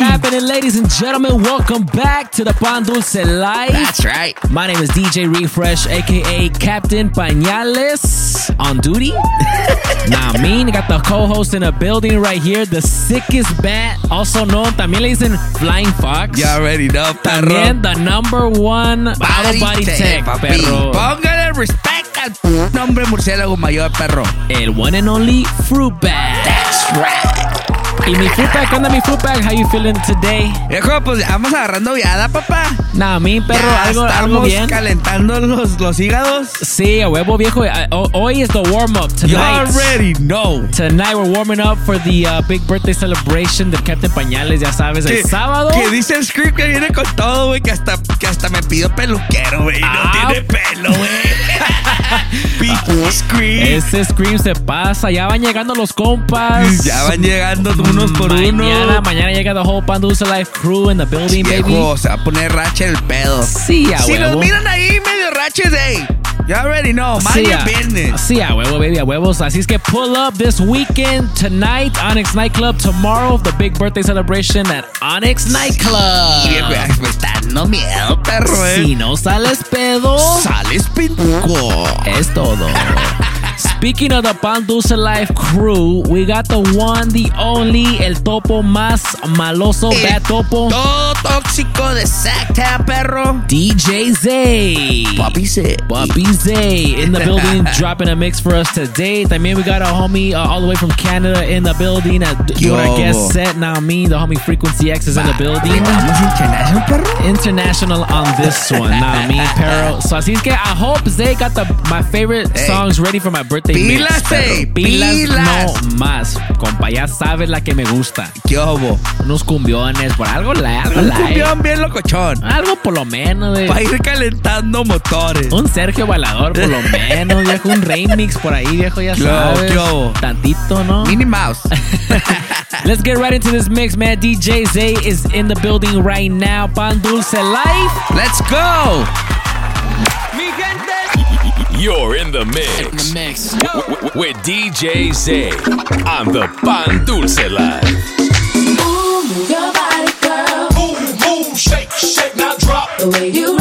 Happening? What's happening, ladies and gentlemen? Welcome back to the Pan Dulce Life. That's right. My name is DJ Refresh, aka Captain Pañales, on duty. nah, mean, got the co-host in the building right here, the sickest bat, also known, también le dicen Flying Fox. You already know, perro. También the number one auto body tech, papi. perro. Póngale respect al nombre murciélago mayor, perro. El one and only Fruit Bag. That's right. Y mi fruit bag, ¿qué onda mi fruit bag? How you feeling today? Viejo, pues vamos agarrando viada, papá. Nah, mi perro, ya algo, estamos algo bien. calentando los, los hígados. Sí, a huevo viejo. Eh, ho- Hoy is the warm up You tonight. already know. Tonight we're warming up for the uh, big birthday celebration del Captain Pañales, ya sabes, el sábado. Que dice el script que viene con todo, güey, que hasta, que hasta me pidió peluquero, güey. y Ah. No tiene pelo, güey. Script. Ese scream se pasa, ya van llegando los compas. Ya van llegando unos por mañana, uno. Mañana llega the whole Pan Dulce Life crew in the building, baby. Viejo, se va a poner racha el pedo. Sí, a Si nos miran ahí medio raches, ey. You already know. Mind Sí, your business. Sí, a huevo, baby, a huevos. Así es que pull up this weekend, tonight, Onyx Nightclub. Tomorrow, the big birthday celebration at Onyx Nightclub. Ay, me está dando miedo, perro, eh. Si no sales pedo, Sales pinco. es todo. Speaking of the Pan Dulce Life crew, we got the one, the only, el topo más maloso, El bad topo, Todo tóxico de Sacktown, perro. DJ Zay. Papi se. Bobby Zay in the building, dropping a mix for us today. También we got our homie uh, all the way from Canada in the building guest set. Now me, the homie Frequency X is in the building. International, perro. International on this one. Now me, Pero. So así es que I hope Zay got the my favorite Hey. songs ready for my birthday mix. Pilas, perro. Zay, Pilas, pilas. no más. Compa, ya sabes la que me gusta. ¿Qué hubo? Unos cumbiones, por algo la, algo Un cumbión bien locochón. Algo por lo menos, de- Para ir calentando motores. Un Sergio Bailador, por lo menos, viejo. Un remix por ahí, viejo, ya ¿Qué hubo, sabes. hubo? Tantito, ¿no? Minnie Mouse. Let's get right into this mix, man. DJ Zay is in the building right now. Pan Dulce Life. Let's go. You're in the mix mix. with DJ Zay on the Pan Dulce Life. Now drop. The way you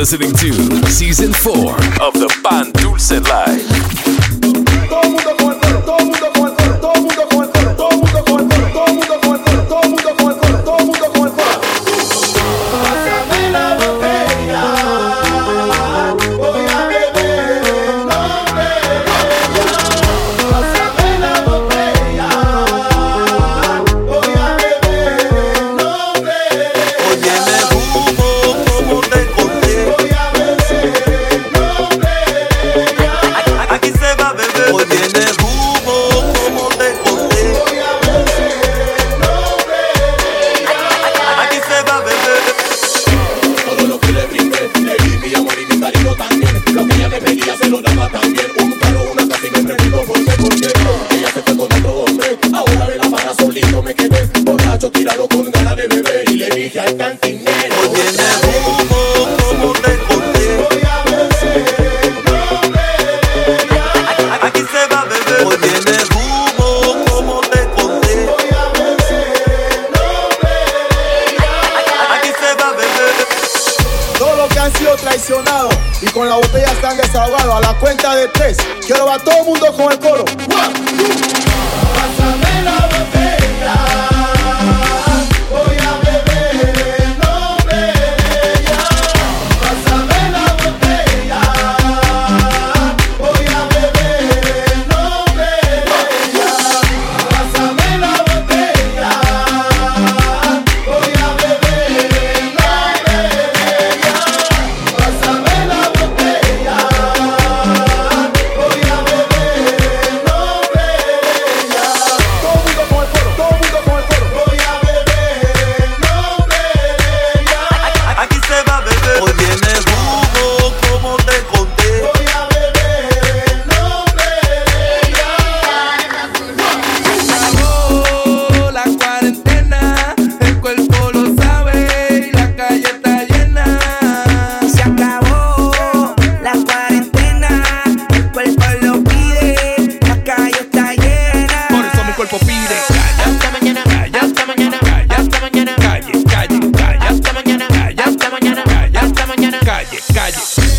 listening to season four of the Pan Dulce Life.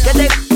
get it.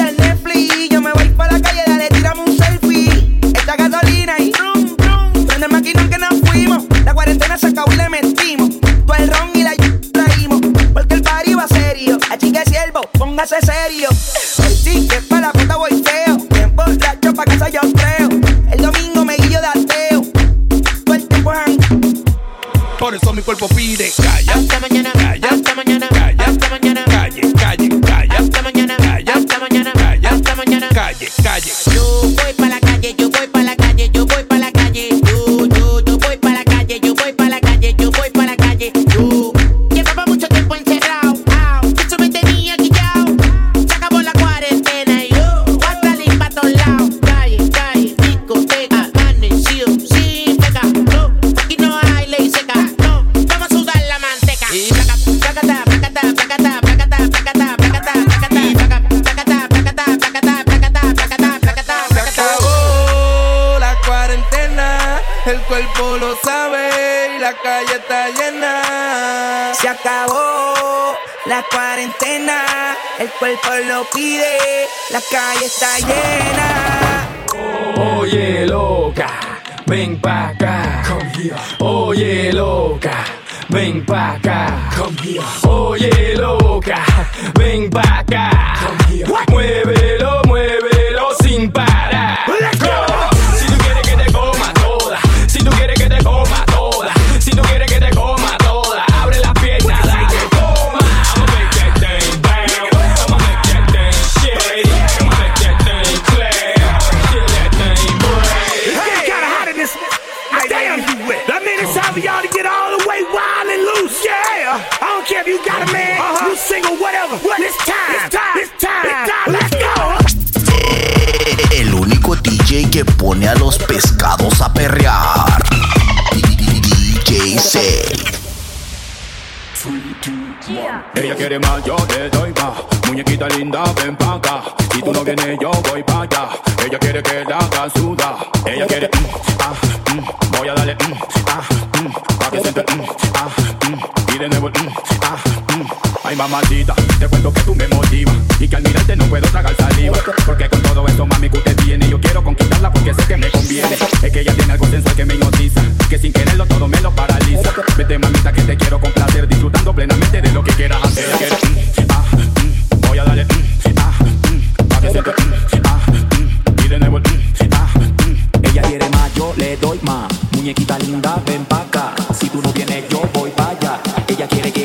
lo pide, la calle está llena. Oye loca, ven pa' acá. Come here. Oye loca, ven pa' acá. Come here. Ella quiere más, yo te doy más. Muñequita linda, ven pa' acá. Si tú no vienes, yo voy pa' allá. Ella quiere que la haga sudar. Ella quiere, mm, ah, mm. Voy a darle, mm, ah, mm. Pa' que siente, mm, ah, mm y de nuevo. Mm, ah. Mm. Ay, mamacita, te cuento que tú me motivas y que al mirarte no puedo tragar saliva. Porque con todo esto, mami, que usted tiene, yo quiero conquistarla porque sé que me conviene. Es que ella tiene algo sensual que me hipnotiza, que sin quererlo todo me lo paraliza. Vete, mamita, que te quiero complacer, disfrutando plenamente de lo que quieras hacer. Ella mm, ah, mm, voy a darle, ah, pa' que siempre, ah, y de nuevo, ah, Ella quiere más, yo le doy más. Muñequita linda, ven pa' acá quiere que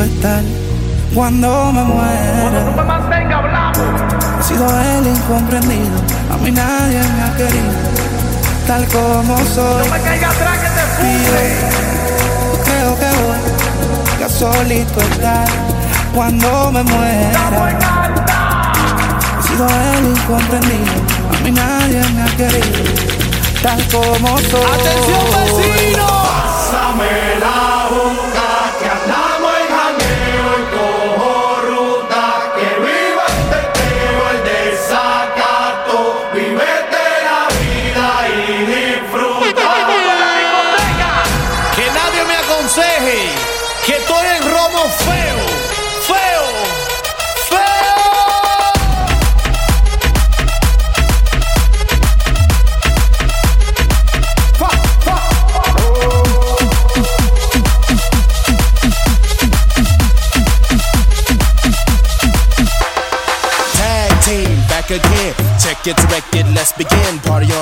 estar cuando me muera. He sido el incomprendido, a mí nadie me ha querido, tal como soy. Y yo creo que voy a solito estar cuando me muera. He sido el incomprendido, a mí nadie me ha querido, tal como soy. ¡Atención, vecino! Pásame la boca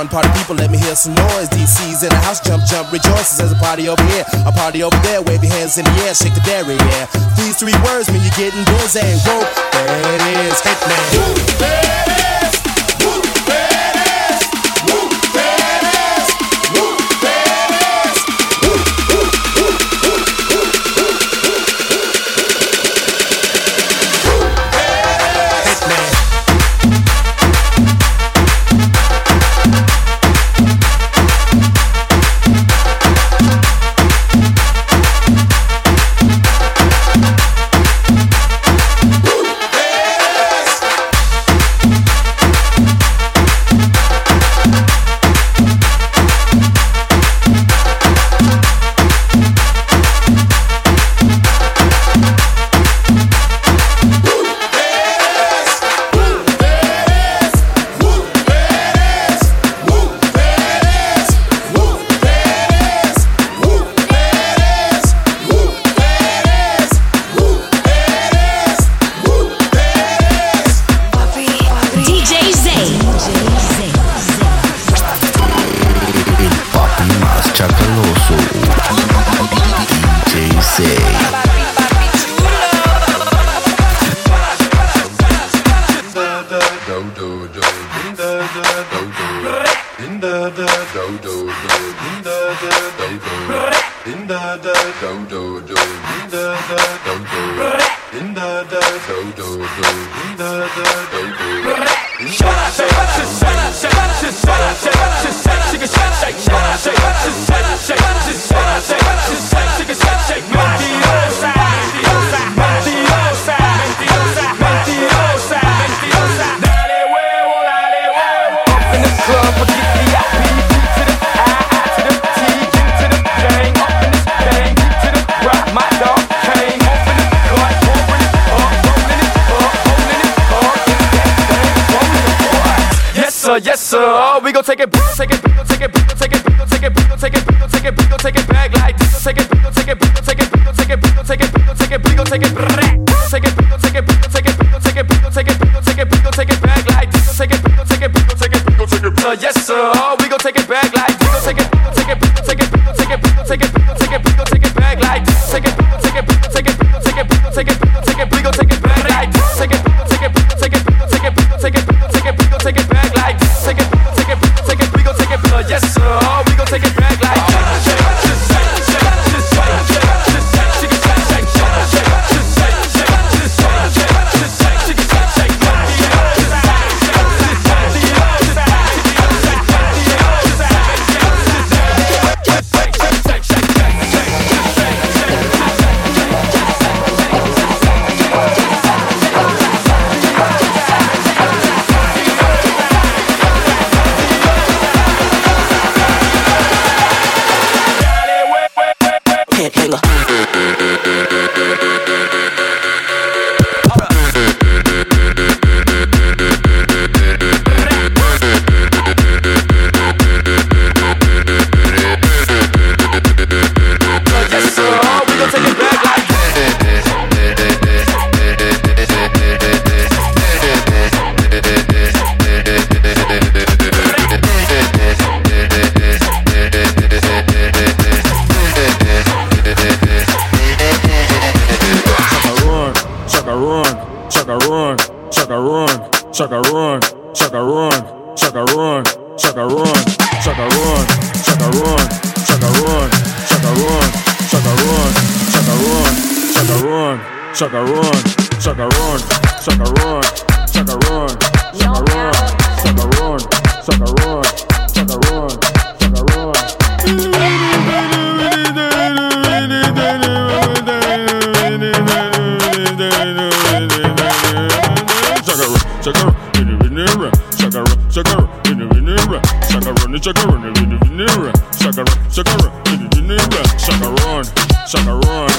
party people, let me hear some noise. DC's in the house, jump, jump, rejoices. There's a party over here, a party over there. Wave your hands in the air, shake the dairy, yeah. These three words mean you're getting busy. Whoa, there it is, Hitman. DJ like this. Take it, take it, shakara, in the venera, shakara, shakara, in the venera, shakara, in the shakara, in the venera, shakara, shakara, in the venera, shakara, shakara.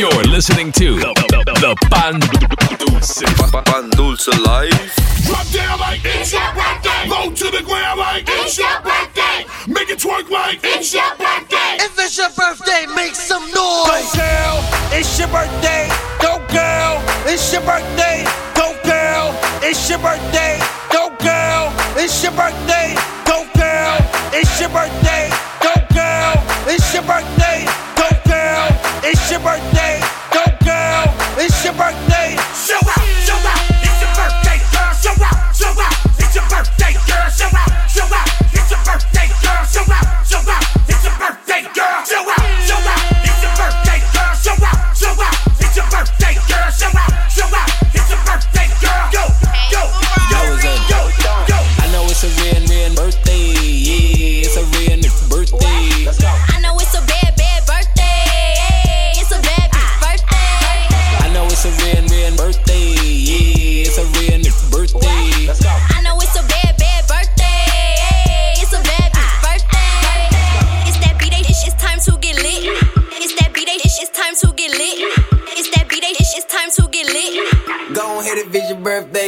You're listening to the, the, the Pan Dulce. Pan Dulce Live. Drop down like it's your birthday. Low to the ground like it's your birthday. Make it twerk like it's your birthday. If it's your birthday, make some noise. Go girl, it's your birthday. Go girl, it's your birthday. Go girl, it's your birthday. Go girl, it's your birthday. Go girl, it's your birthday. Go girl, it's your birthday girl, it's your birthday. Go girl, it's your birthday.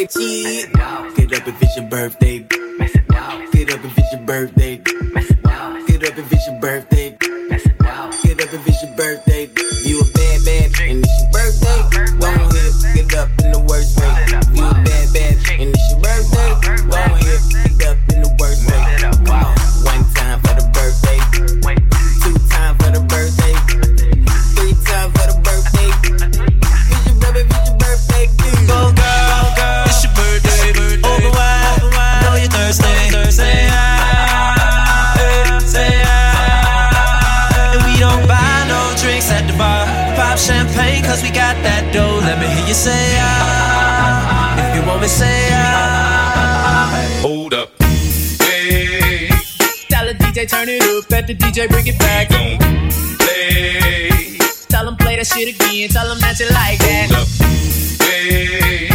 Get up if it's your birthday. say ah. If you want me, say ah. Hold up. Hey. Tell the DJ turn it up. Let the DJ bring it back. Don't play. Tell him play that shit again. Tell him that you like that. Hold up. Hey.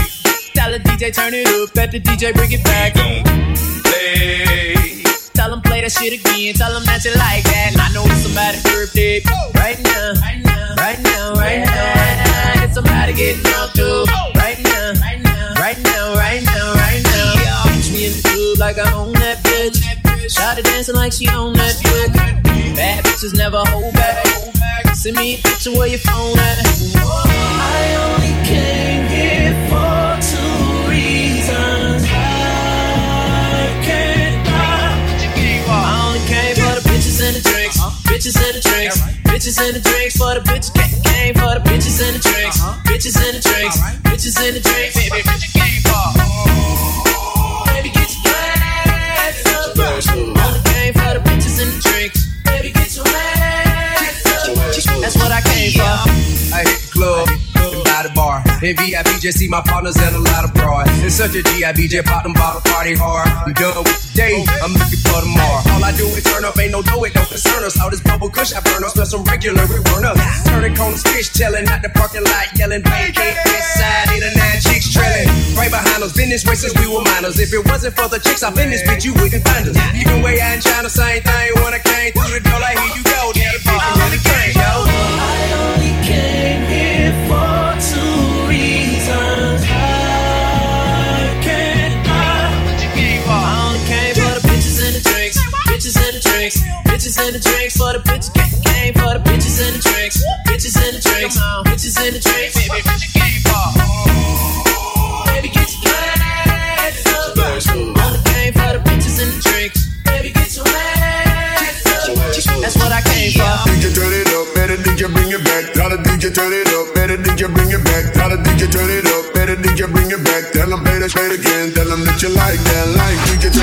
Tell the DJ turn it up. Let the DJ bring it back. Don't play. Tell him play that shit again, tell him that you like that. I know it's somebody's birthday right now, right now, right now, right now. It's somebody getting drunk too right now, right now, right now, right now, right now. Yeah, catch me in the club like I own that bitch. Shot dancing like she own that dick. Bad bitches never hold back. Send me a picture where your phone at. I only came here for two reasons. Uh-huh. Bitches and the drinks. Bitches and the drinks for the bitches. Came for the bitches and the drinks. Bitches and the drinks. Bitches and the drinks. Baby, bitch, you came for. In just see my partners and a lot of broad. In such a GIBJ pop them bottle party hard. I'm done with the day, I'm looking for tomorrow. All I do is turn up, ain't no do it, don't concern us. All this bubble kush I burn up, smell some regular, we burn up. Turning corners, fish telling, out the parking lot yelling, vacate this side, eight or nine chicks trailing. Right behind us, been this way since we were minors. If it wasn't for the chicks, I've been this bitch, you wouldn't find us. Even way out in China, same thing. When I came through the door, like here you go, now the bitch yo. I only came here for two Bitches in the drinks for the bitch game for the bitches in the drinks. Bitches in the drinks. Bitches in the drinks. Baby, bitch game ball. Baby, get your ass up. On the game for the bitches in the drinks. Baby, get your ass up. That's what I came for. DJ turn it up, better DJ bring it back. Gotta turn it up. let's again. Tell them that you like that, like we get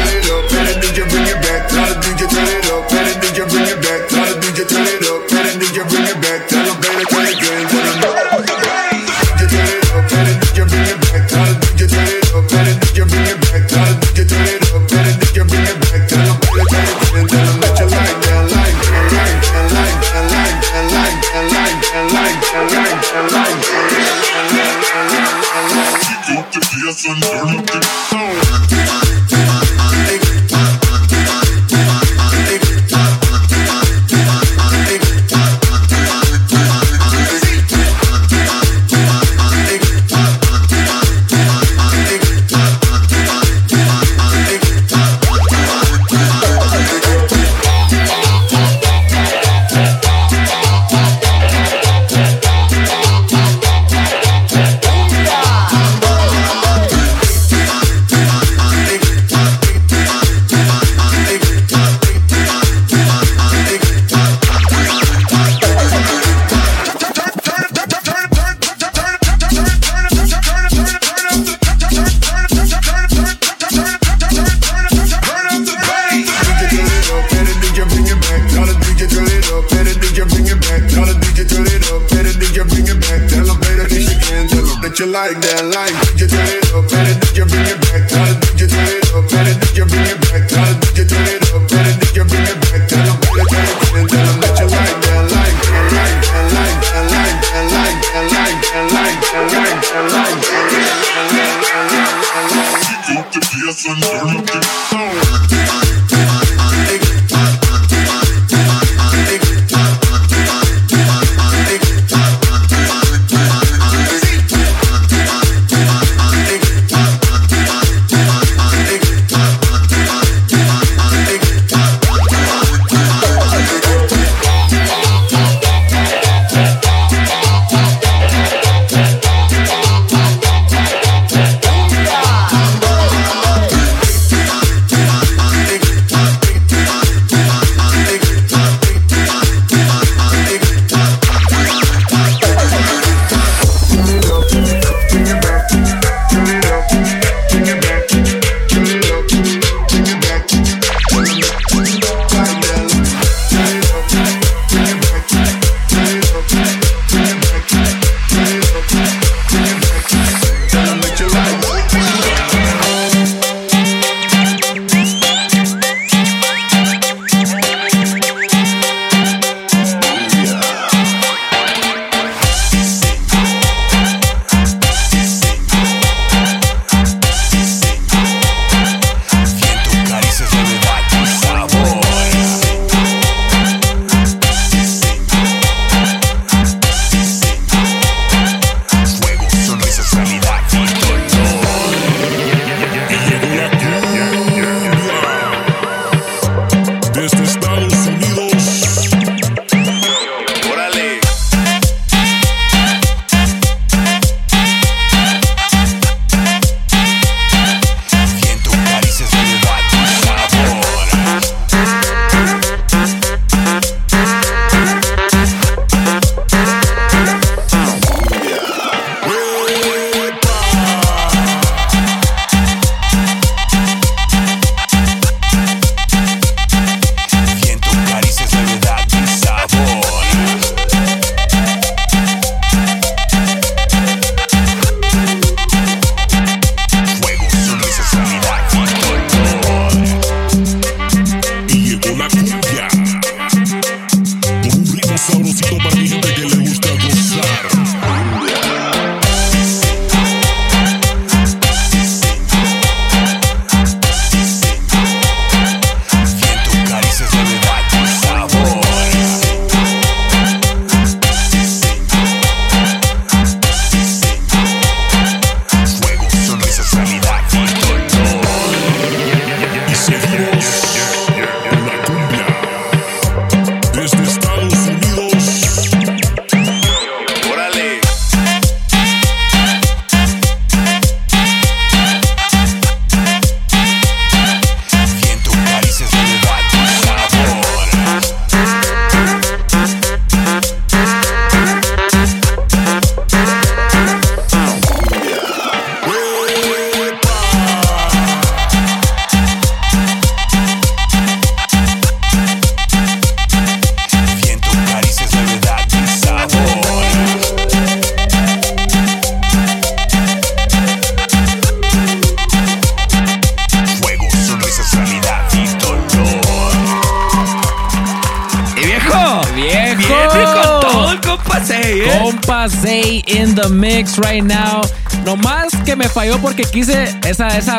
Max.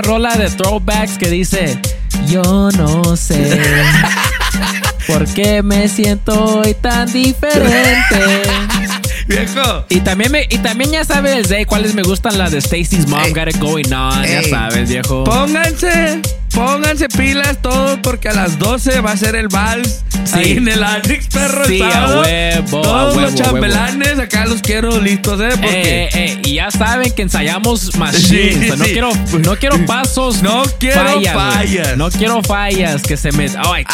Rola de throwbacks que dice: Yo no sé por qué me siento hoy tan diferente. Viejo. Y también, me, y también ya sabes Zay cuáles me gustan las de Stacy's Mom Got It Going On. Ya sabes, viejo. Pónganse, pónganse pilas todos porque a las 12 va a ser el vals Sí. ahí en el Anix, perro. Sí, el a huevo, a Todos huevo, los chambelanes acá los quiero listos, ¿eh? Porque Eh, eh, y ya saben que ensayamos machines. Sí, O sea, no, sí. quiero, no quiero pasos. No quiero fallas. fallas. No quiero fallas que se me. Oh, I'm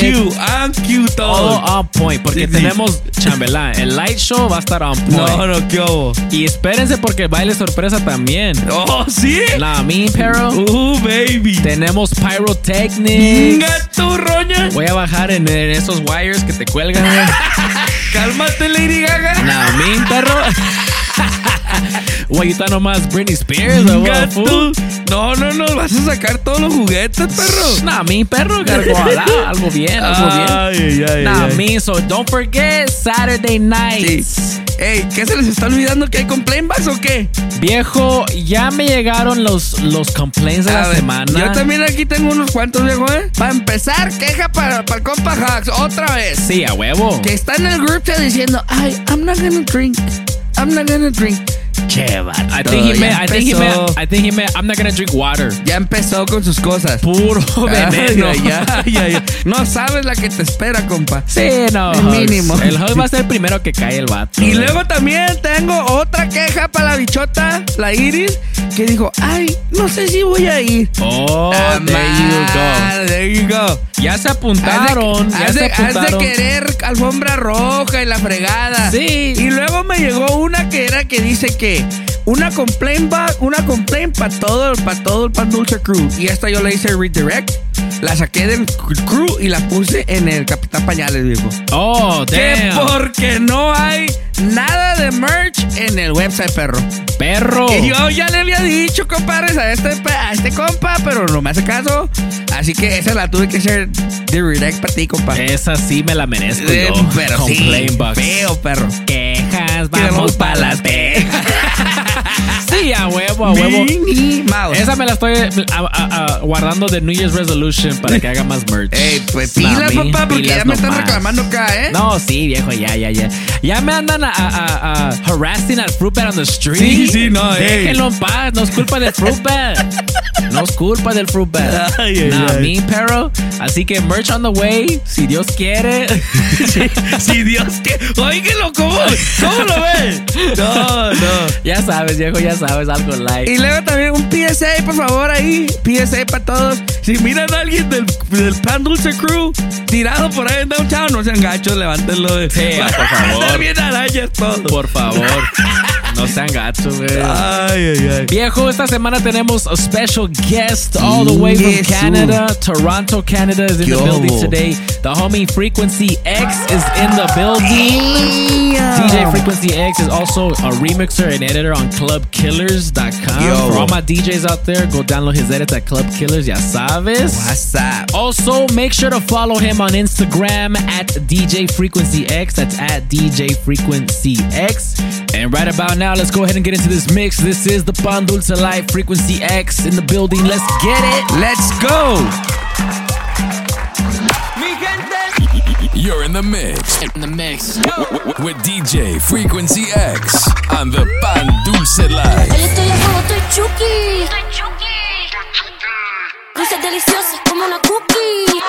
cute, I'm cute todo. Todo on point. Porque tenemos chambelán. El light show va a estar on point. No, no, qué hubo. Y espérense porque el baile sorpresa también. Oh, sí. La me, pero. Uh, baby. Tenemos pyrotechnics. Venga tú, roña. Voy a bajar en, en esos wires que te cuelgan. Cálmate, Lady Gaga. La me, perro. Está nomás Britney Spears, güey. No, no, no, vas a sacar todos los juguetes, perro. Nah, mi perro, gargola. algo bien, algo bien. Ay, ay, nah, ay. me, so don't forget Saturday nights. Ey, ¿qué se les está olvidando que hay complaint box o qué? Viejo, ya me llegaron los, los complaints de A la ver, semana. Yo también aquí tengo unos cuantos, viejo, ¿eh? Para empezar, queja para, para el compa Hacks, otra vez. Sí, a huevo. Que está en el chat diciendo, ay, I'm not gonna drink. I'm not gonna drink. Che, vato, I think he ya meant, I think he meant, I think he meant, I'm not gonna drink water. Ya empezó con sus cosas. Puro veneno. Ay, ay, ay, ay. No sabes la que te espera, compa. Sí, no. El Hugs. mínimo. El hug va a ser el primero que cae el vato. Y luego también tengo otra queja para la bichota, la Iris, que dijo, ay, no sé si voy a ir. Oh, Ah, there you go. There you go. Ya se apuntaron. ya Has se de, has de querer alfombra roja y la fregada. Sí. Y luego me llegó una que era que dice que una complaint ba- una complaint para todo, para todo el Pan Dulce Crew. Y esta yo le hice redirect. La saqué del crew y la puse en el Capitán Pañales, viejo. Oh, Que damn. porque no hay nada de merch en el website, perro. Perro. Que yo ya le había dicho, compadres, a este, a este compa, pero no me hace caso. Así que esa la tuve que hacer de redirect para ti, compa. Esa sí me la merezco Eh, yo. pero sí, box. feo, perro. Quejas, Que vamos para las Texas. Sí, a huevo, a huevo. Esa me la estoy a- a- a- guardando de New Year's Resolution para que haga más merch. Ey, pues pilas, mi, papá, porque pilas ya me están reclamando acá, ¿eh? No, sí, viejo, ya, ya, ya. Ya me andan a, a- a- harassing al Fruitbat on the street. Sí, sí, no. Déjenlo en paz, no es culpa del Fruitbat. No es culpa del Fruitbat. Ay, ay, nah, ay. Así que merch on the way, si Dios quiere. Si Dios que. Óigelo, ¿cómo, ¿cómo lo ves? No, no. ya sabes, viejo, ya sabes, algo light. Y luego también un PSA, por favor, ahí. PSA para todos. Si miran a alguien del, del Pan Dulce Crew tirado por ahí en downtown, no sean gachos, levántenlo. De, Sí, por favor. Bien arañas todo. Por favor. No sean gachos, güey. Ay, ay, ay. Viejo, esta semana tenemos a special guest all the way from Yes, Canada. Toronto, Canada is in the building today. The homie Frequency X is in the building. DJ Frequency X is also a remixer and editor on clubkillers.com. Yo. For all my DJs out there, go download his edits at Club Killers, ya sabes. What's up? Also, make sure to follow him on Instagram at DJ Frequency X. That's at DJ Frequency X. And right about now, let's go ahead and get into this mix. This is the Pan Dulce Live Frequency X in the building. Let's get it. Let's go. You're in the mix. In the mix. With DJ Frequency X on the Pan Dulce Live. Hoy estoy a fuego, estoy chuki. Dulces deliciosas como una cookie.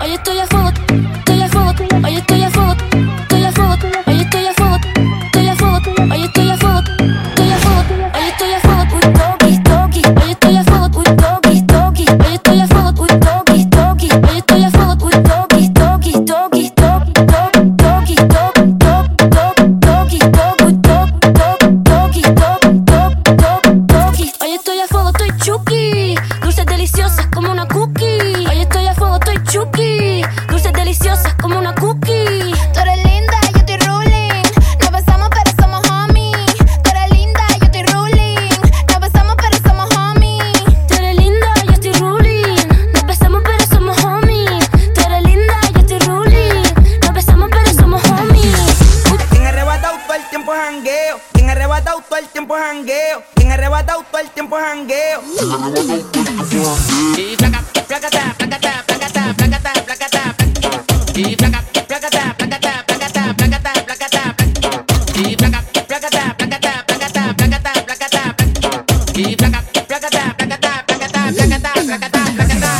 Hoy estoy a fuego, estoy a fuego. Hoy estoy a fuego, estoy a fuego.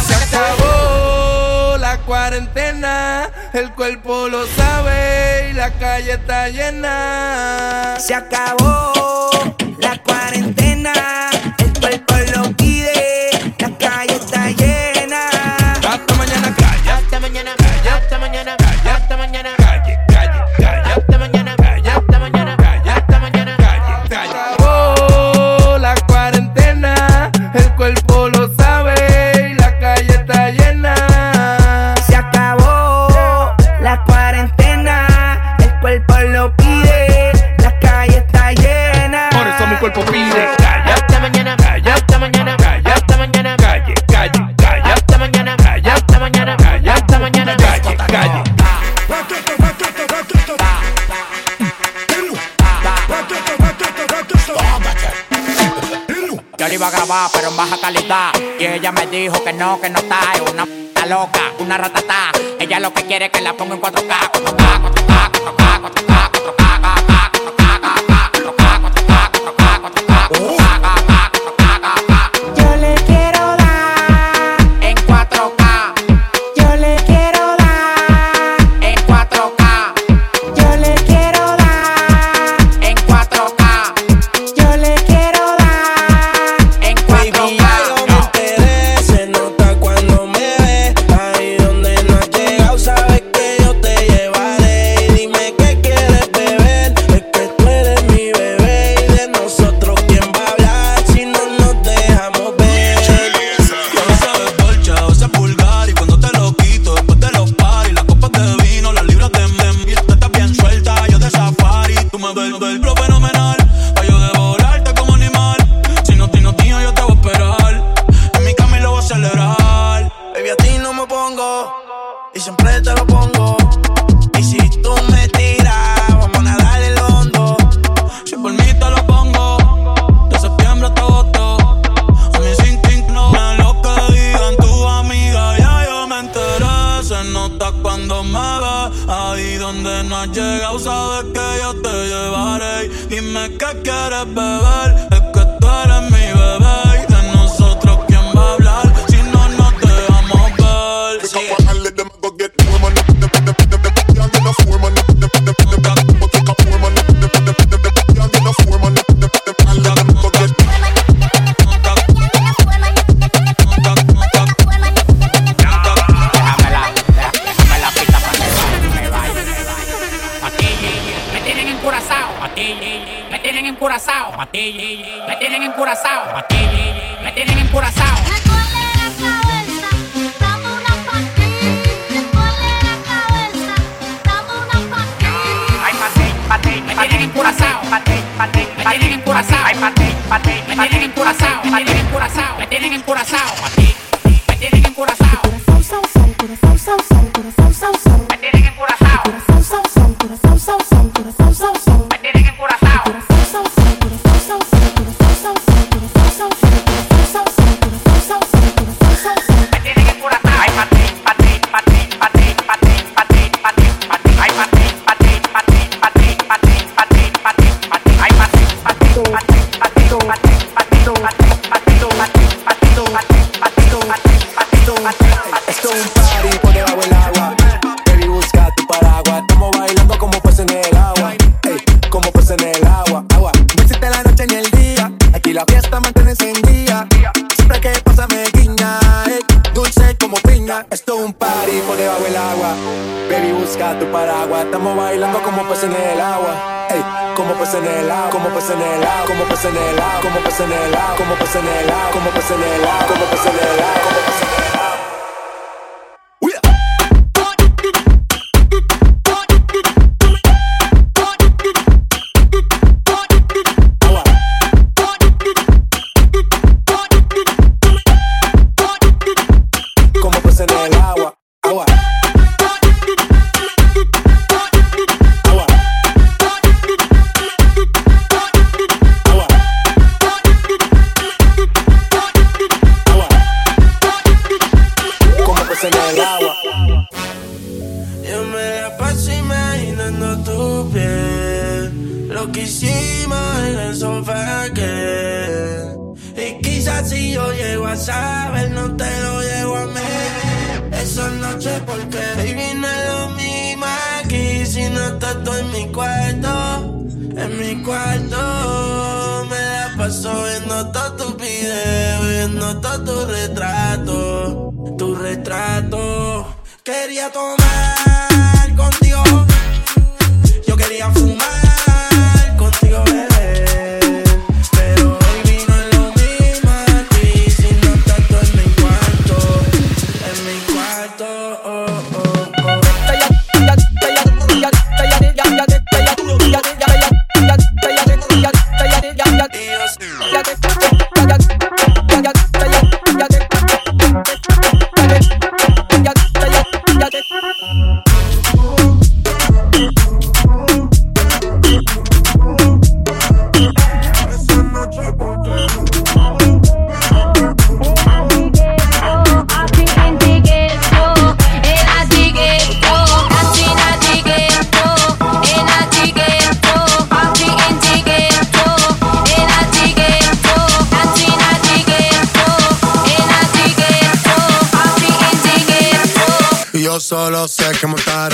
Se acabó la cuarentena, el cuerpo lo sabe y la calle está llena. Se acabó la cuarentena. rompe el pelo. va, pero en baja calidad. Y ella me dijo que no, que no está, es una p*** loca, una ratatá. Ella lo que quiere es que la ponga en 4K, 4K, 4K. pez en el agua, como pez en el agua, como pez en el agua, como pez el agua, como pez en el agua, como pez en el agua, como pez el agua, como pez el agua. Solo sé que montar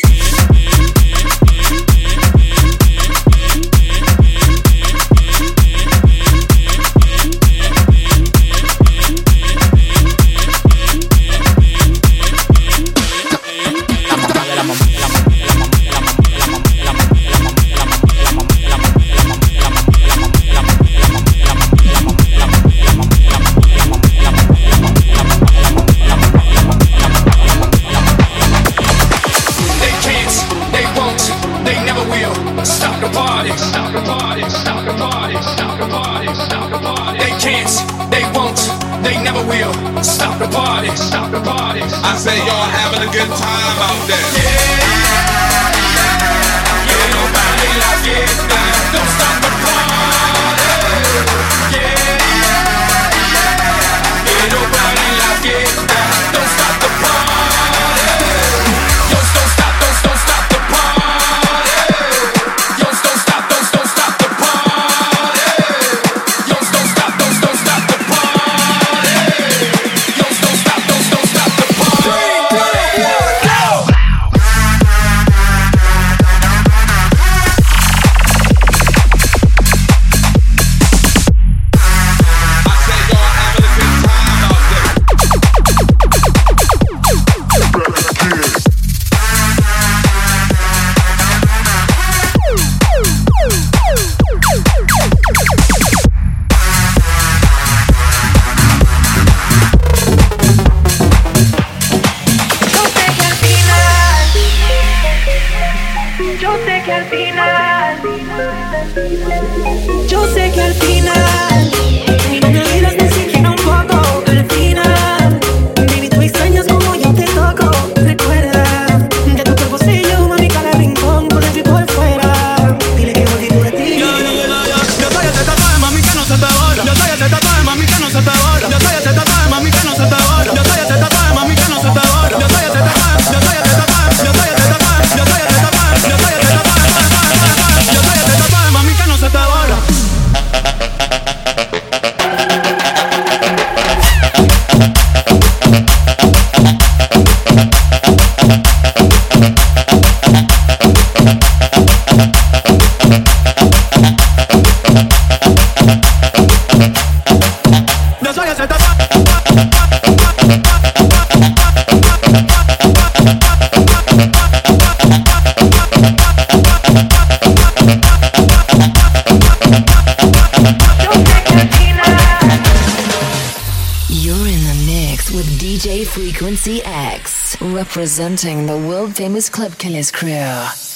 X, representing the world famous Club Killers crew.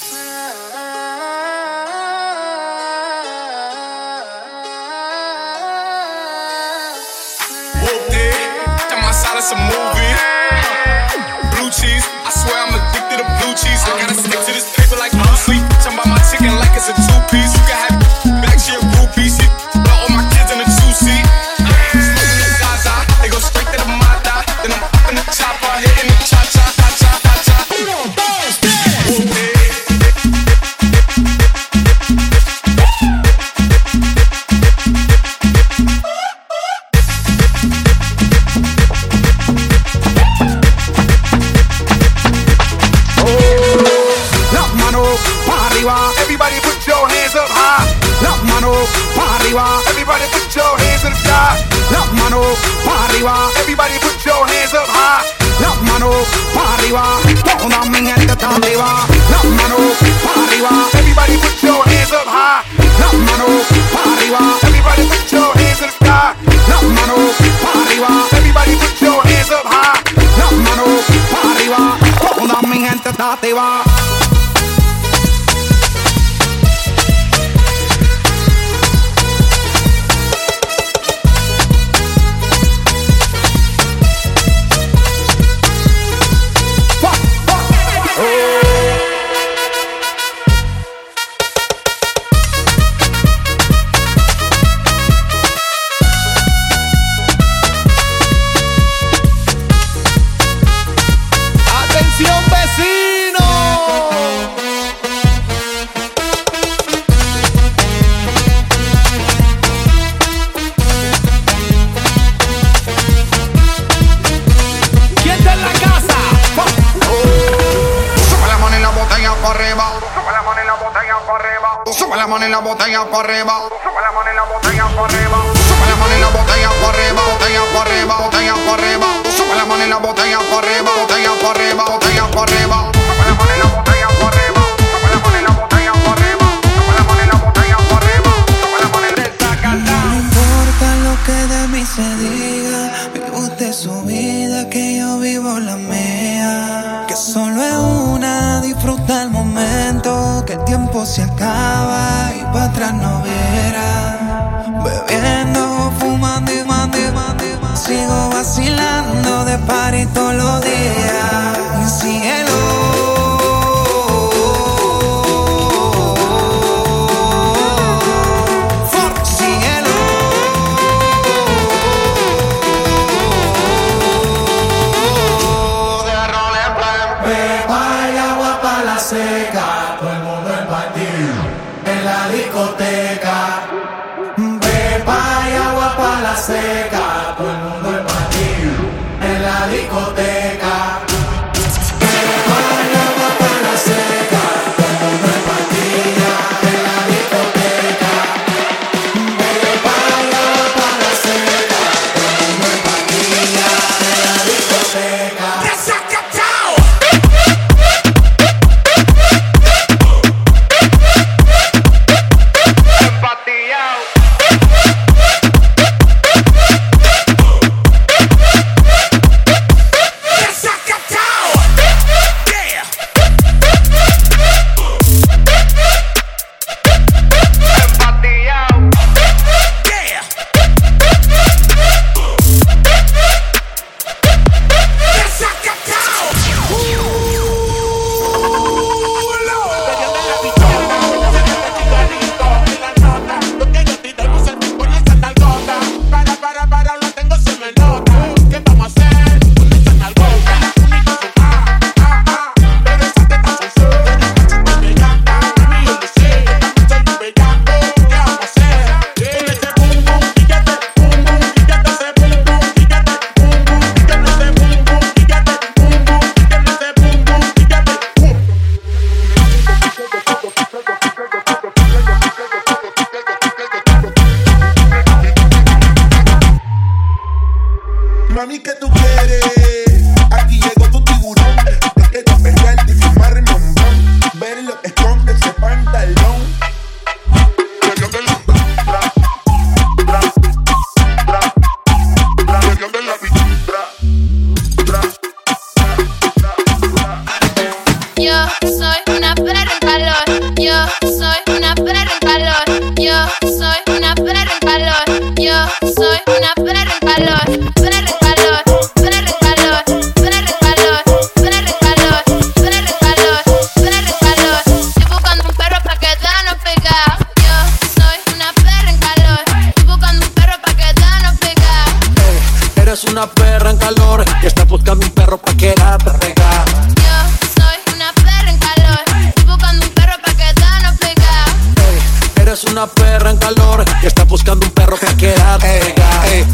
Estás buscando un perro pa' quedarte pegada. Ey, ey,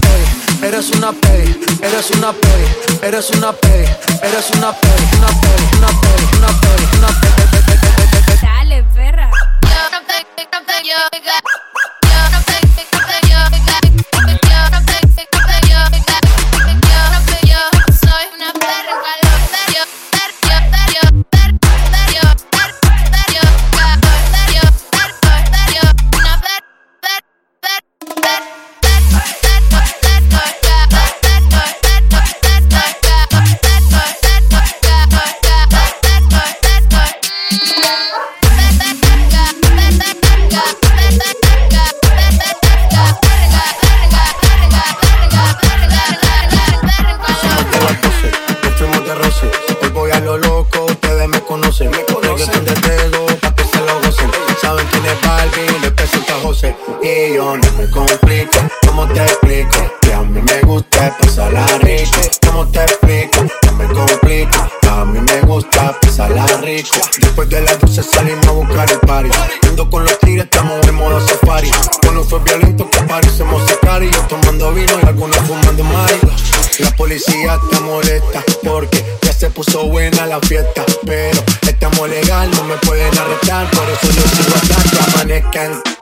Eres una pey, eres una pey, eres una pey, eres una pey, una pey, una pey, una pey, una pey. Dale, perra. Yo no me complico, ¿cómo te explico? Que a mí me gusta pasarla rico. ¿Cómo te explico? No me complico, a mí me gusta pasarla rico. Después de las 12 salimos a buscar el party. Ando con los tigres, estamos en modo safari. Cuando fue violento, que parecemos sacar y yo tomando vino y algunos fumando mari. La policía está molesta porque ya se puso buena la fiesta. Pero estamos legal, no me pueden arrestar. Por eso yo sigo hasta que amanezcan.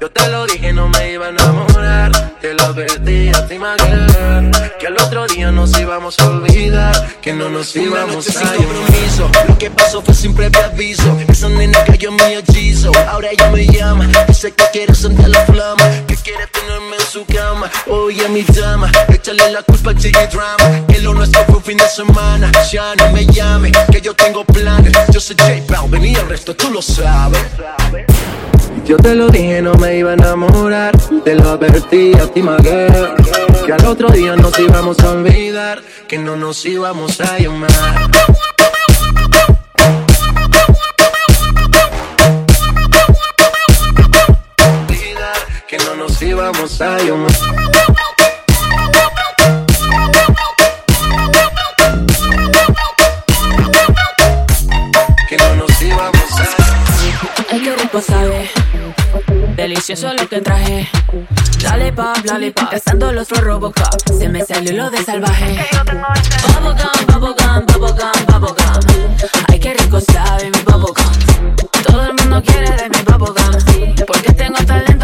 Yo te lo dije, no me iba a enamorar. Te lo advertí a ti, Maguire. Que al otro día nos íbamos a olvidar. Que no nos íbamos a llamar. Lo que pasó fue sin previo aviso. Esa nena cayó en mi hechizo. Ahora ella me llama. Dice que quiere sentir la flama. Que quiere tenerme en su cama. Oye, mi dama. Échale la culpa al Chiggy Drama. Que lo nuestro fue un fin de semana. Ya no me llame. Que yo tengo planes. Yo soy J Balvin y el resto tú lo sabes. Yo te lo dije, no me iba a enamorar. Te lo advertí a ti, Maguire. Que al otro día nos íbamos a olvidar. Que no nos íbamos a llamar. Que no nos íbamos a llamar. Que no nos íbamos a Ay, qué rico sabe. Delicioso lo que traje. Lollipop, lollipop. Cazando los pro Robocop. Se me salió lo de salvaje. Bubblegum, bubblegum, bubblegum, bubblegum. Ay, qué rico sabe mi bubblegum. Todo el mundo quiere de mi bubblegum. Porque tengo talento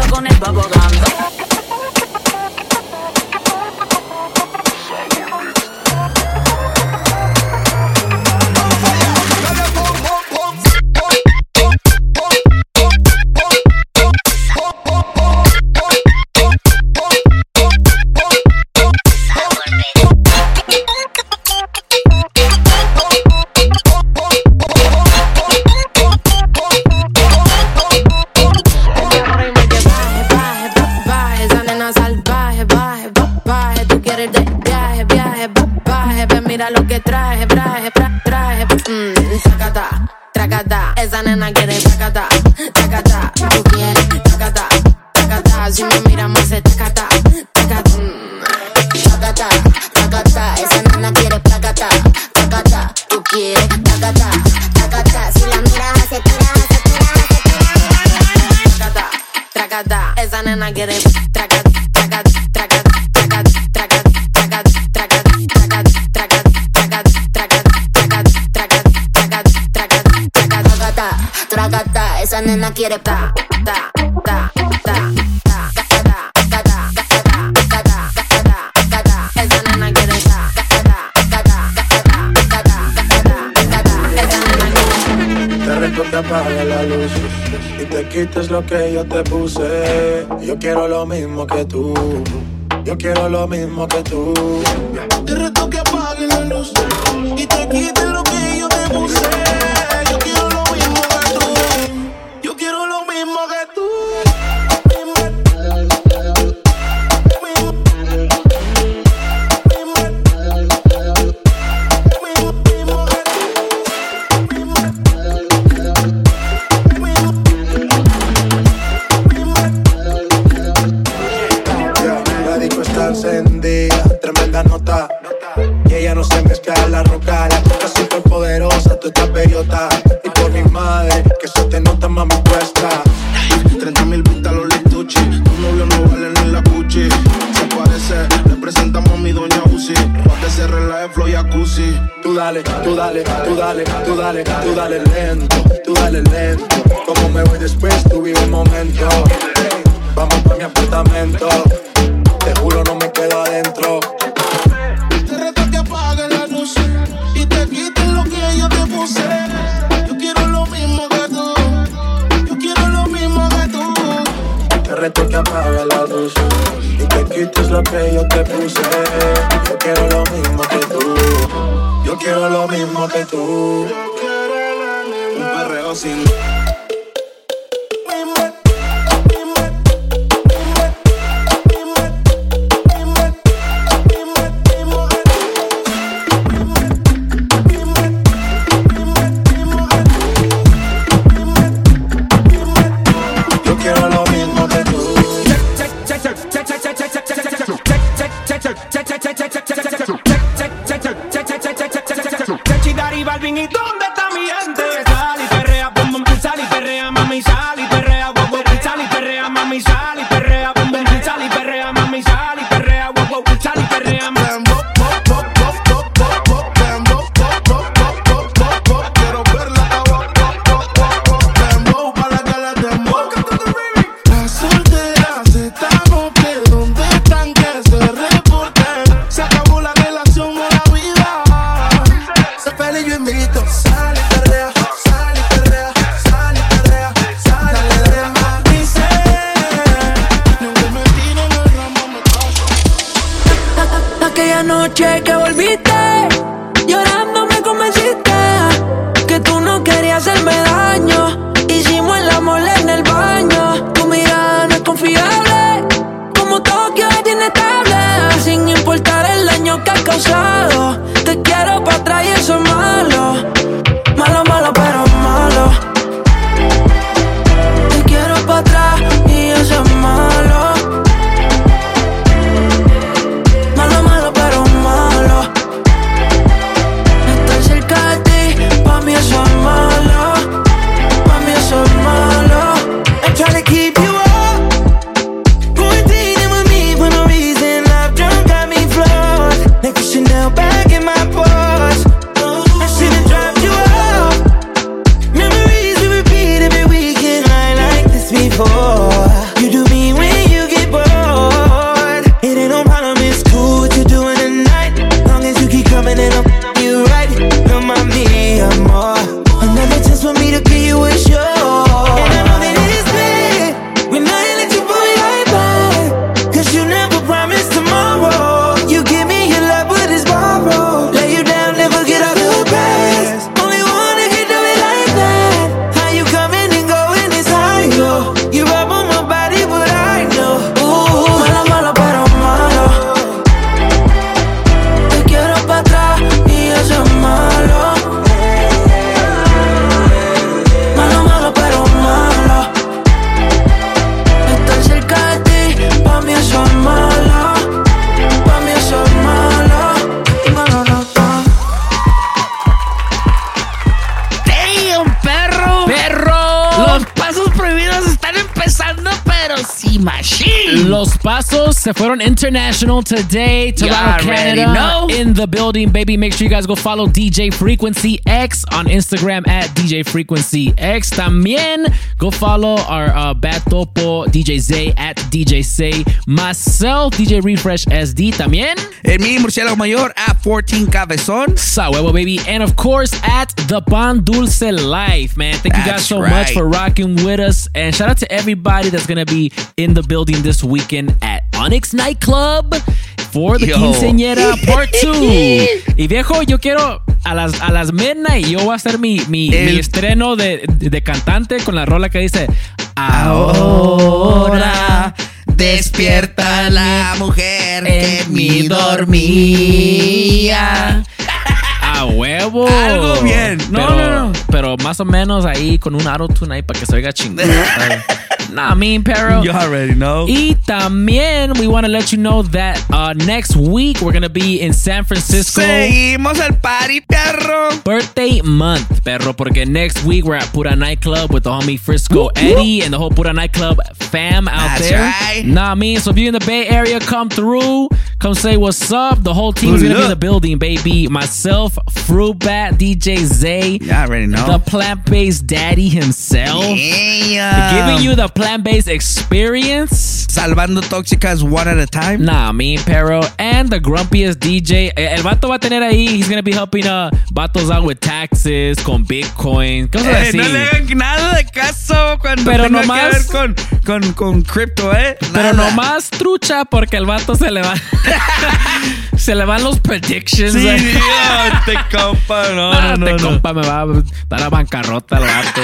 Mira lo que traje, traje, tra, traje. Mmm, chacata, tracata. Esa nena quiere chacata, chacata. Tú quieres chacata, chacata. Si me mira más se chacata, chacata. Mmm, chacata, chacata. Esa nena quiere chacata, chacata. Tú quieres chacata, chacata. Si la miras hace tira, hace tira, hace tira. Chacata, tracata. Esa nena quiere chacata. quiere pa, pa, pa, pa. te apaga la luz y te quites lo que yo te puse. Yo quiero lo mismo que tú. Yo quiero lo mismo que tú. wish you se fueron international today. Toronto, Canada. know. In the building, baby. Make sure you guys go follow DJ Frequency X on Instagram at DJ Frequency X. También go follow our uh, Bad Topo DJ Zay at DJ Say. Myself, DJ Refresh SD. También. En mi murciélago mayor at 14 Cabezón. Sa huevo, baby. And of course, at the Pan Dulce Life, man. Thank you guys so right. much for rocking with us. And shout out to everybody that's going to be in the building this weekend at Onyx Nightclub for the Yo. Quinceañera Part 2. y viejo, yo quiero a las, a las midnight, yo voy a hacer mi, mi, El- mi estreno de, de cantante con la rola que dice Ahora despierta la mujer que en mí dormía. A huevo. Algo bien. No, pero, no, no. Pero más o menos ahí con un auto-tune ahí para que se oiga chingón. nah, I mean, pero. You already know. Y también, we want to let you know that uh, next week we're going to be in San Francisco. Seguimos el party, perro. Birthday month, perro, porque next week we're at Pura Nightclub with the homie Frisco Eddie and the whole Pura Nightclub fam out That's there. right. Nah, I mean, so if you're in the Bay Area, come through, come say what's up. The whole team's gonna be in the building, baby. Myself, Fruit Bat, DJ Zay, You already know. the plant-based daddy himself, Yeah. giving you the plant-based experience. Salvando tóxicas one at a time. Nah, me, pero, and the grumpiest DJ. Eh, El vato va a tener ahí, he's gonna be helping uh, vatos out with taxes, con Bitcoin, cosas Eh, así. no le hagan nada de caso cuando Pero tenga nomás- que ver con, con, con cripto, ¿eh? Pero Nada. nomás trucha porque el vato se le va. se le van los predictions. Sí, eh. Dios, te compa, no, Ah, no, te no, no. compa me va a dar a bancarrota el vato.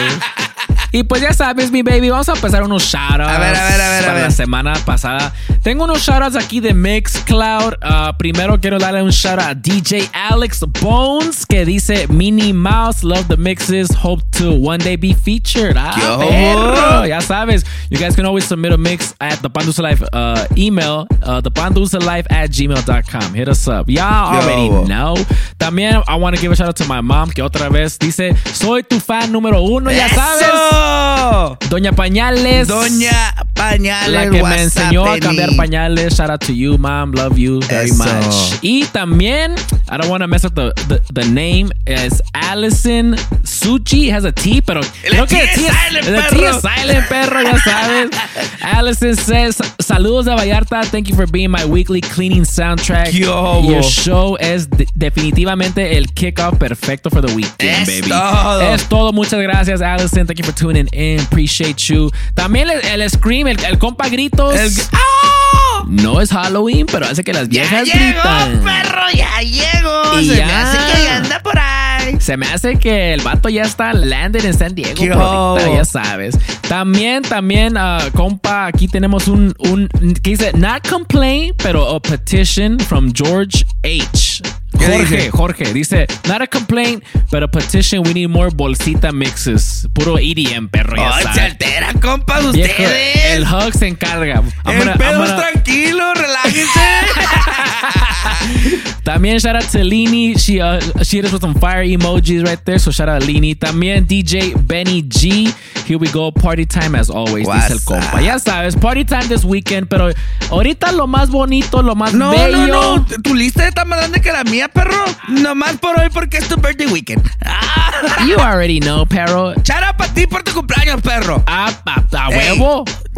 Y pues ya sabes, mi baby, vamos a empezar unos shoutouts. A ver, a ver, a ver, a Para ver. la semana pasada. Tengo unos shoutouts aquí de Mixcloud. Ah, primero quiero darle un shoutout a DJ Alex Bones que dice Minnie Mouse, love the mixes, hope to one day be featured. Ah, Yo. perro. Ya sabes, you guys can always submit a mix at the Pandusa Life uh, email, uh, the Life at gmail.com. Hit us up. Y'all already know. También I want to give a shout out to my mom que otra vez dice, soy tu fan número uno, ya sabes. ¡Eso! Doña Pañales. Doña Pañales. La que me enseñó a cambiar pañales. Shout out to you, mom. Love you very Eso. much. Y también, I don't want to mess up the, the, the name, is Allison Suchi. Has a T, pero creo que T es T es, silent, el T perro. es silent, perro, ya sabes. Allison says, saludos de Vallarta. Thank you for being my weekly cleaning soundtrack. Yo, Your show es de- definitivamente el kickoff perfecto for the weekend, Es baby. todo. Es todo. Muchas gracias, Allison. Thank you for tuning in. Appreciate you. También el, el Scream, el, el compa gritos. El- ¡Ah! No es Halloween, pero hace que las Ya viejas llegó, gritan. perro, ya llegó. Y Se ya. me hace que ya anda por ahí. Se me hace que el vato ya está landed en San Diego. Ahorita, ya sabes. También, también, ah, compa, aquí tenemos un, un que dice, not complain, pero a petition from George H. ¿Qué Jorge, dice? Jorge, dice, not a complaint, but a petition, we need more bolsita mixes. Puro EDM, perro, ya Ay, se sabes. altera, compas, Viejo, ustedes. el Hug se encarga. I'm el pedo gonna- tranquilo, relájense. También shout out to Lini. She uh, she hit us with some fire emojis right there. So shout out Lini. También DJ Benny G. Here we go. Party time as always. Dice el What's compa. up? Ya sabes, party time this weekend. Pero ahorita lo más bonito, lo más No, bello. no, no. Tu lista está más grande que la mía, perro. Nomás por hoy porque es tu birthday weekend. You already know, perro. Chara para ti por tu cumpleaños, perro. A, a- a Ey,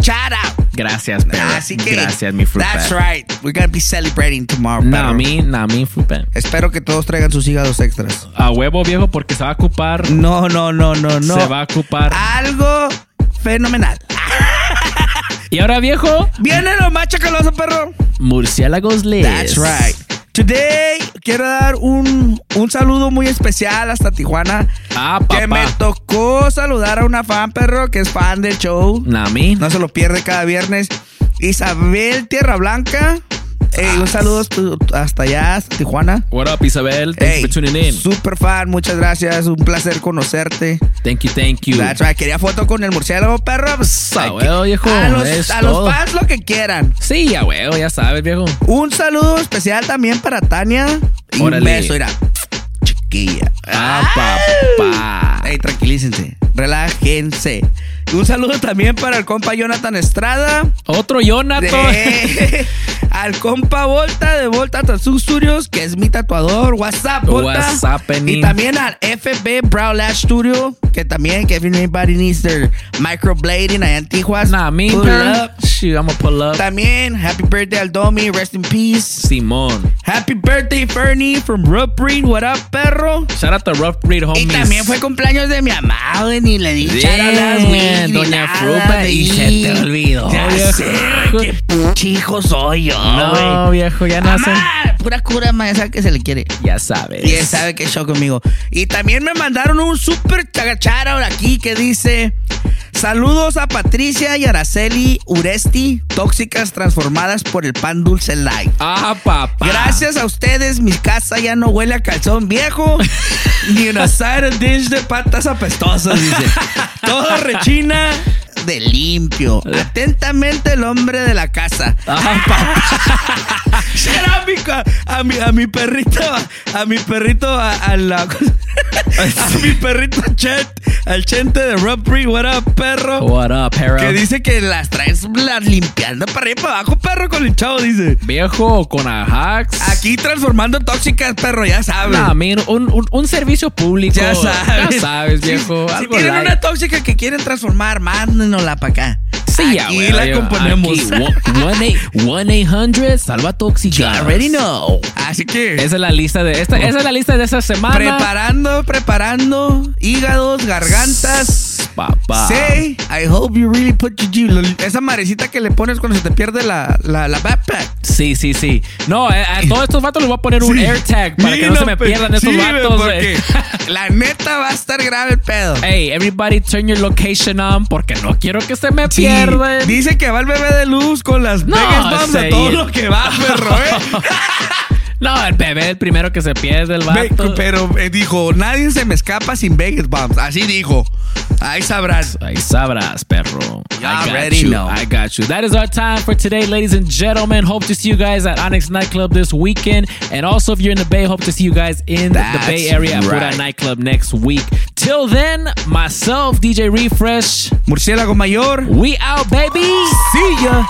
huevo. Chara. Gracias, perro. Así que. Gracias, mi fruit That's right. We're gonna be celebrating tomorrow, me, fruit bat. Espero que todos traigan sus hígados extras. A huevo, viejo, porque se va a ocupar. No, no, no, no, no. Se va a ocupar. Algo fenomenal. Y ahora, viejo, Viene lo más chacaloso, perro. murciélagos les. That's right. Today quiero dar un, un saludo muy especial hasta Tijuana. Ah, Que me papá. tocó saludar a una fan, perro, que es fan del show. Nah, me. No se lo pierde cada viernes. Isabel Tierra Blanca. Ey, un saludo tu- hasta allá, hasta Tijuana. What up, Isabel? Thanks for tuning in. Super fan, muchas gracias. Un placer conocerte. Thank you, thank you. That's right. Quería foto con el murciélago, perro. Ah, huevo, viejo, a los, a los fans lo que quieran. Sí, ya huevo, ya sabes, viejo. Un saludo especial también para Tania. Y un beso, mira. Chiquilla. Ah, papá. Ey, tranquilícense. Relájense. Un saludo también para el compa Jonathan Estrada. Otro Jonathan. De- al compa Volta de Volta Tattoo Studios, que es mi tatuador. WhatsApp, Volta. What's happening? Y también al FB Brow Lash Studio, que también, que if anybody needs their microblading allá en Tijuas. Nah, me, pull up. Shoot, I'm gonna pull up. También, happy birthday al Domi, rest in peace. Simón. Happy birthday, Fernie, from Rough Breed. What up, perro? Shout out to Rough Breed homies. Y también fue cumpleaños de mi güey, ni le di Doña Frupa, y se te olvidó, Ya viejo. sé, qué puchi hijo soy yo, No, viejo, ya nacen. Mamá, pura cura, ma, esa que se le quiere. Ya sabes. Y él sabe que show conmigo. Y también me mandaron un super chagachara aquí que dice: Saludos a Patricia y Araceli Uresti, tóxicas transformadas por el pan dulce light. Ah, papá. Gracias a ustedes, mi casa ya no huele a calzón viejo ni una side dish de patas apestosas, dice. Todo rechina de limpio. Atentamente el hombre de la casa. Será mi ca- a mi, a mi perrito, a mi perrito, a, a la, a mi perrito Chet, al chente de Rob Breed, what up, perro. What up, perro? Que dice que las traes las limpiando para arriba y para abajo, perro, con el chavo, dice. Viejo, con Ajax. Aquí transformando tóxicas, perro, ya sabes. Nah, man, un, un, un servicio público. Ya sabes. Ya sabes, viejo. Si, tienen una tóxica que quieren transformar, mándenosla para acá. Sí, ya, Aquí güey, la componemos. aquí, 1-800 Salva Tóxicas. You already know. Así que. Esa es la lista de esta, esa es la lista de esta semana. Preparando, preparando hígados, gargantas. Papá. Say, I hope you really put your G- Esa marecita que le pones cuando se te pierde la, la, la backpack. Sí, sí, sí. No, a todos estos vatos les voy a poner un Sí. AirTag para que no, se me pierdan estos sí, vatos. porque la neta va a estar grave el pedo. Hey, everybody turn your location on porque no quiero que se me Sí, pierdan. Dice que va el bebé de luz con las No, de todo lo que va, perro, ¿eh? No, el bebé el primero que se pierde el Ve- vato. Pero eh, dijo, nadie se me escapa sin Vegas bombs. Así dijo. Ahí sabrán. Ahí sabrás, perro. I got already you. know. I got you. That is our time for today, ladies and gentlemen. Hope to see you guys at Onyx Nightclub this weekend. And also, if you're in the Bay, hope to see you guys in the Bay Area at right. Nightclub next week. Till then, myself, DJ Refresh, Murciélago Mayor. we out, baby. See ya.